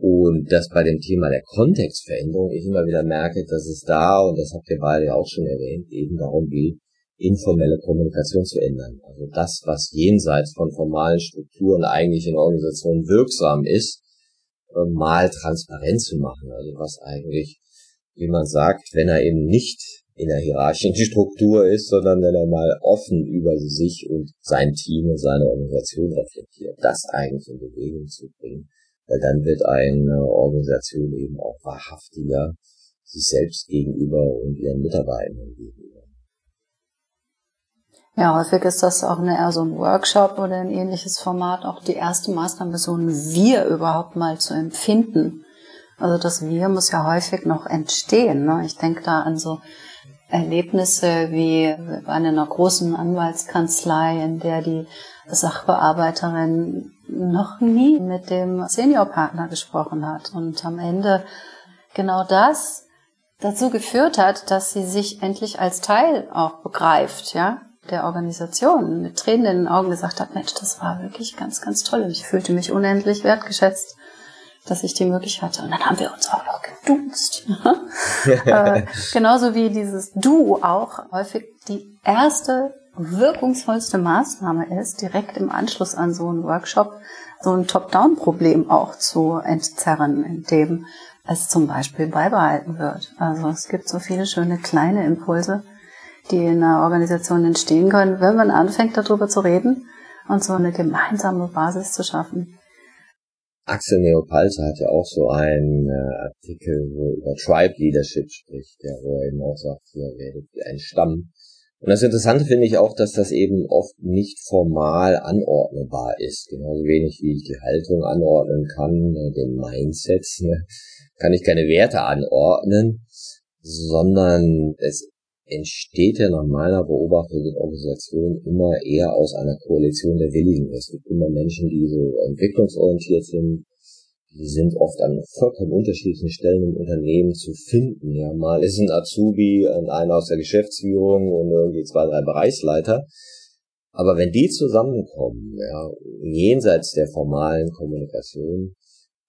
Und dass bei dem Thema der Kontextveränderung ich immer wieder merke, dass es da, und das habt ihr beide ja auch schon erwähnt, eben darum geht, informelle Kommunikation zu ändern. Also das, was jenseits von formalen Strukturen eigentlich in Organisationen wirksam ist, äh, mal transparent zu machen. Also was eigentlich, wie man sagt, wenn er eben nicht in der hierarchischen Struktur ist, sondern wenn er mal offen über sich und sein Team und seine Organisation reflektiert, das eigentlich in Bewegung zu bringen weil dann wird eine Organisation eben auch wahrhaftiger sich selbst gegenüber und ihren Mitarbeitern gegenüber. Ja, häufig ist das auch eine, eher so ein Workshop oder ein ähnliches Format, auch die erste Maßnahme, so ein Wir überhaupt mal zu empfinden. Also das Wir muss ja häufig noch entstehen. Ne? Ich denke da an so Erlebnisse wie bei einer großen Anwaltskanzlei, in der die Sachbearbeiterin noch nie mit dem Seniorpartner gesprochen hat und am Ende genau das dazu geführt hat, dass sie sich endlich als Teil auch begreift, ja, der Organisation, mit Tränen in den Augen gesagt hat, Mensch, das war wirklich ganz, ganz toll und ich fühlte mich unendlich wertgeschätzt, dass ich die Möglichkeit hatte. Und dann haben wir uns auch noch geduzt. äh, genauso wie dieses Du auch häufig die erste wirkungsvollste Maßnahme ist, direkt im Anschluss an so einen Workshop so ein Top-Down-Problem auch zu entzerren, indem es zum Beispiel beibehalten wird. Also es gibt so viele schöne kleine Impulse, die in einer Organisation entstehen können, wenn man anfängt, darüber zu reden und so eine gemeinsame Basis zu schaffen. Axel Neopalzer hat ja auch so einen äh, Artikel, wo über Tribe Leadership spricht, der wo er eben auch sagt, ihr werdet wie ein Stamm. Und das Interessante finde ich auch, dass das eben oft nicht formal anordnbar ist. Genauso wenig wie ich die Haltung anordnen kann, äh, den Mindset, ne, kann ich keine Werte anordnen, sondern es entsteht ja nach meiner Beobachtung in Organisationen immer eher aus einer Koalition der Willigen. Es gibt immer Menschen, die so entwicklungsorientiert sind, die sind oft an vollkommen unterschiedlichen Stellen im Unternehmen zu finden. Ja, mal ist ein Azubi einer aus der Geschäftsführung und irgendwie zwei, drei Bereichsleiter. Aber wenn die zusammenkommen, ja, jenseits der formalen Kommunikation,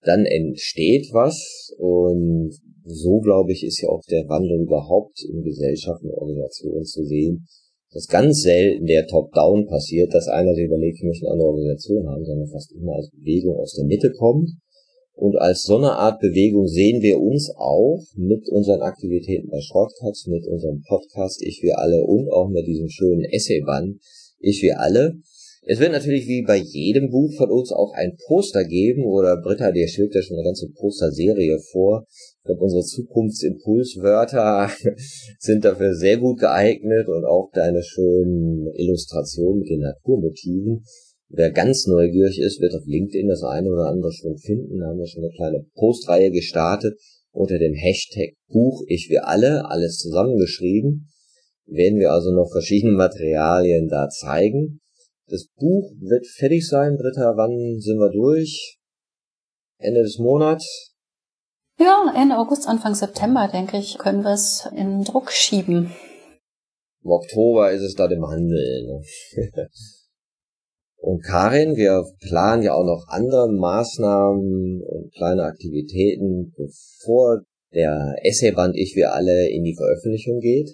dann entsteht was und so, glaube ich, ist ja auch der Wandel überhaupt in Gesellschaften und Organisationen zu sehen, dass ganz selten der Top-Down passiert, dass einer sich überlegt, ich möchte eine andere Organisation haben, sondern fast immer als Bewegung aus der Mitte kommt. Und als so eine Art Bewegung sehen wir uns auch mit unseren Aktivitäten bei Shortcuts, mit unserem Podcast Ich wir alle und auch mit diesem schönen Essayband Ich wir alle, es wird natürlich wie bei jedem Buch von uns auch ein Poster geben oder Britta, dir schwebt ja schon eine ganze Posterserie vor. Ich glaube, unsere Zukunftsimpulswörter sind dafür sehr gut geeignet und auch deine schönen Illustrationen mit den Naturmotiven. Wer ganz neugierig ist, wird auf LinkedIn das eine oder andere schon finden. Da haben wir schon eine kleine Postreihe gestartet unter dem Hashtag Buch Ich wir alle, alles zusammengeschrieben. Werden wir also noch verschiedene Materialien da zeigen. Das Buch wird fertig sein, Britta. Wann sind wir durch? Ende des Monats? Ja, Ende August, Anfang September, denke ich, können wir es in Druck schieben. Im Oktober ist es dann im Handel. Ne? und Karin, wir planen ja auch noch andere Maßnahmen und kleine Aktivitäten, bevor der Essayband Ich wir alle in die Veröffentlichung geht.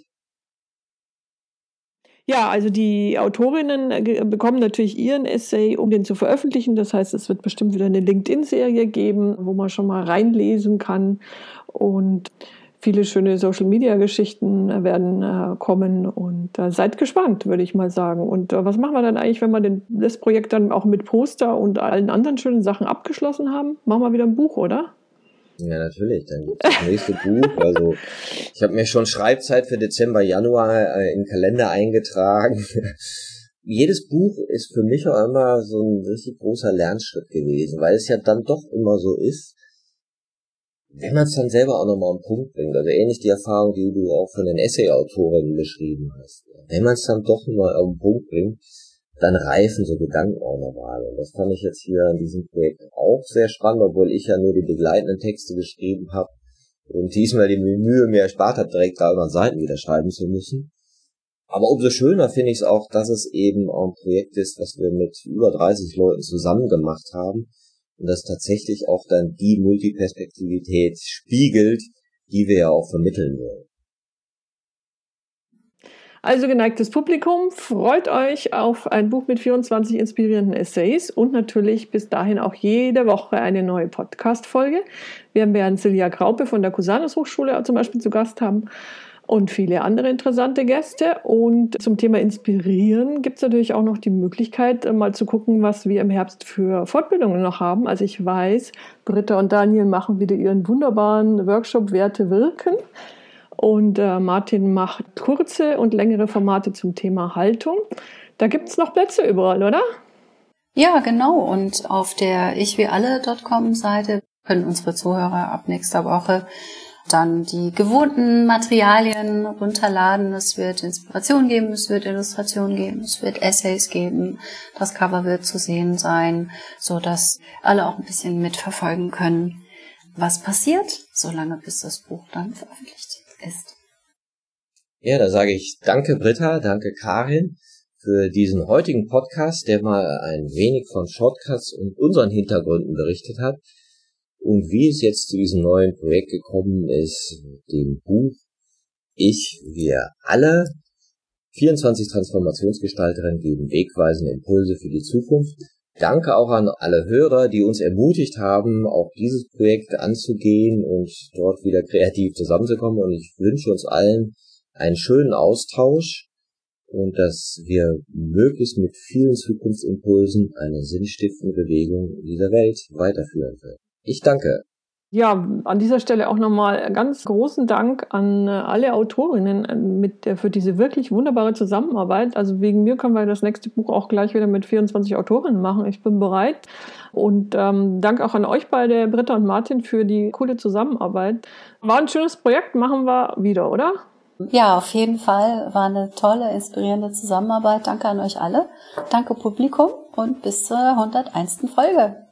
Ja, also die Autorinnen äh, bekommen natürlich ihren Essay, um den zu veröffentlichen. Das heißt, es wird bestimmt wieder eine LinkedIn-Serie geben, wo man schon mal reinlesen kann. Und viele schöne Social-Media-Geschichten werden äh, kommen. Und äh, seid gespannt, würde ich mal sagen. Und äh, was machen wir dann eigentlich, wenn wir den, das Projekt dann auch mit Poster und allen anderen schönen Sachen abgeschlossen haben? Machen wir wieder ein Buch, oder? Ja, natürlich. Dann gibt das nächste Buch. Also ich habe mir schon Schreibzeit für Dezember, Januar äh, in den Kalender eingetragen. Jedes Buch ist für mich auch immer so ein richtig großer Lernschritt gewesen, weil es ja dann doch immer so ist, wenn man es dann selber auch nochmal am Punkt bringt, also ähnlich die Erfahrung, die du auch von den Essay-Autorinnen beschrieben hast, wenn man es dann doch mal am Punkt bringt, dann reifen so Gedanken auch nochmal. Und das fand ich jetzt hier in diesem Projekt auch sehr spannend, obwohl ich ja nur die begleitenden Texte geschrieben habe und diesmal die Mühe mir erspart habe, direkt da über Seiten wieder schreiben zu müssen. Aber umso schöner finde ich es auch, dass es eben auch ein Projekt ist, was wir mit über 30 Leuten zusammen gemacht haben und das tatsächlich auch dann die Multiperspektivität spiegelt, die wir ja auch vermitteln wollen. Also geneigtes Publikum, freut euch auf ein Buch mit 24 inspirierenden Essays und natürlich bis dahin auch jede Woche eine neue Podcast-Folge. Wir werden Silja Graupe von der Cusanus Hochschule zum Beispiel zu Gast haben und viele andere interessante Gäste. Und zum Thema Inspirieren gibt es natürlich auch noch die Möglichkeit, äh, mal zu gucken, was wir im Herbst für Fortbildungen noch haben. Also ich weiß, Britta und Daniel machen wieder ihren wunderbaren Workshop Werte wirken. Und äh, Martin macht kurze und längere Formate zum Thema Haltung. Da gibt es noch Plätze überall, oder? Ja, genau. Und auf der ichwiralle.com Seite können unsere Zuhörer ab nächster Woche dann die gewohnten Materialien runterladen. Es wird Inspiration geben, es wird Illustration geben, es wird Essays geben. Das Cover wird zu sehen sein, so dass alle auch ein bisschen mitverfolgen können, was passiert, solange bis das Buch dann veröffentlicht ist. Ja, da sage ich danke Britta, danke Karin für diesen heutigen Podcast, der mal ein wenig von Shortcuts und unseren Hintergründen berichtet hat und wie es jetzt zu diesem neuen Projekt gekommen ist, dem Buch Ich, wir alle, 24 Transformationsgestalterinnen geben wegweisende Impulse für die Zukunft. danke auch an alle Hörer, die uns ermutigt haben, auch dieses Projekt anzugehen und dort wieder kreativ zusammenzukommen. Und ich wünsche uns allen einen schönen Austausch und dass wir möglichst mit vielen Zukunftsimpulsen eine sinnstiftende Bewegung in dieser Welt weiterführen können. Ich danke. Ja, an dieser Stelle auch nochmal ganz großen Dank an äh, alle Autorinnen äh, mit für diese wirklich wunderbare Zusammenarbeit. Also wegen mir können wir das nächste Buch auch gleich wieder mit 24 Autorinnen machen. Ich bin bereit. Und ähm, Dank auch an euch beide, Britta und Martin, für die coole Zusammenarbeit. War ein schönes Projekt, machen wir wieder, oder? Ja, auf jeden Fall. War eine tolle, inspirierende Zusammenarbeit. Danke an euch alle. Danke Publikum und bis zur 101. Folge.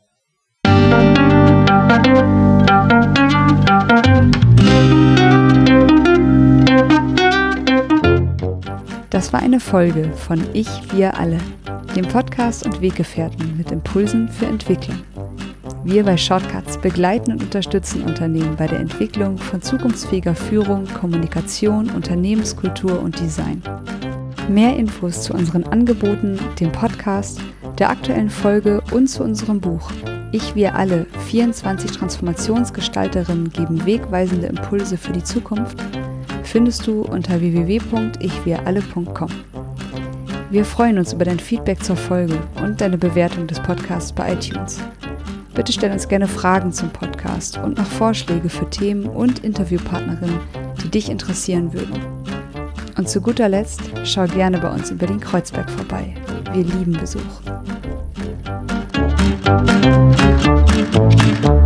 Das war eine Folge von Ich, wir alle, dem Podcast und Weggefährten mit Impulsen für Entwicklung. Wir bei Shortcuts begleiten und unterstützen Unternehmen bei der Entwicklung von zukunftsfähiger Führung, Kommunikation, Unternehmenskultur und Design. Mehr Infos zu unseren Angeboten, dem Podcast, der aktuellen Folge und zu unserem Buch Ich, wir alle, 24 Transformationsgestalterinnen geben wegweisende Impulse für die Zukunft, findest du unter www.ichwiralle.com. Wir freuen uns über dein Feedback zur Folge und deine Bewertung des Podcasts bei iTunes. Bitte stell uns gerne Fragen zum Podcast und noch Vorschläge für Themen und Interviewpartnerinnen, die dich interessieren würden. Und zu guter Letzt schau gerne bei uns über den Kreuzberg vorbei. Wir lieben Besuch. Thank you.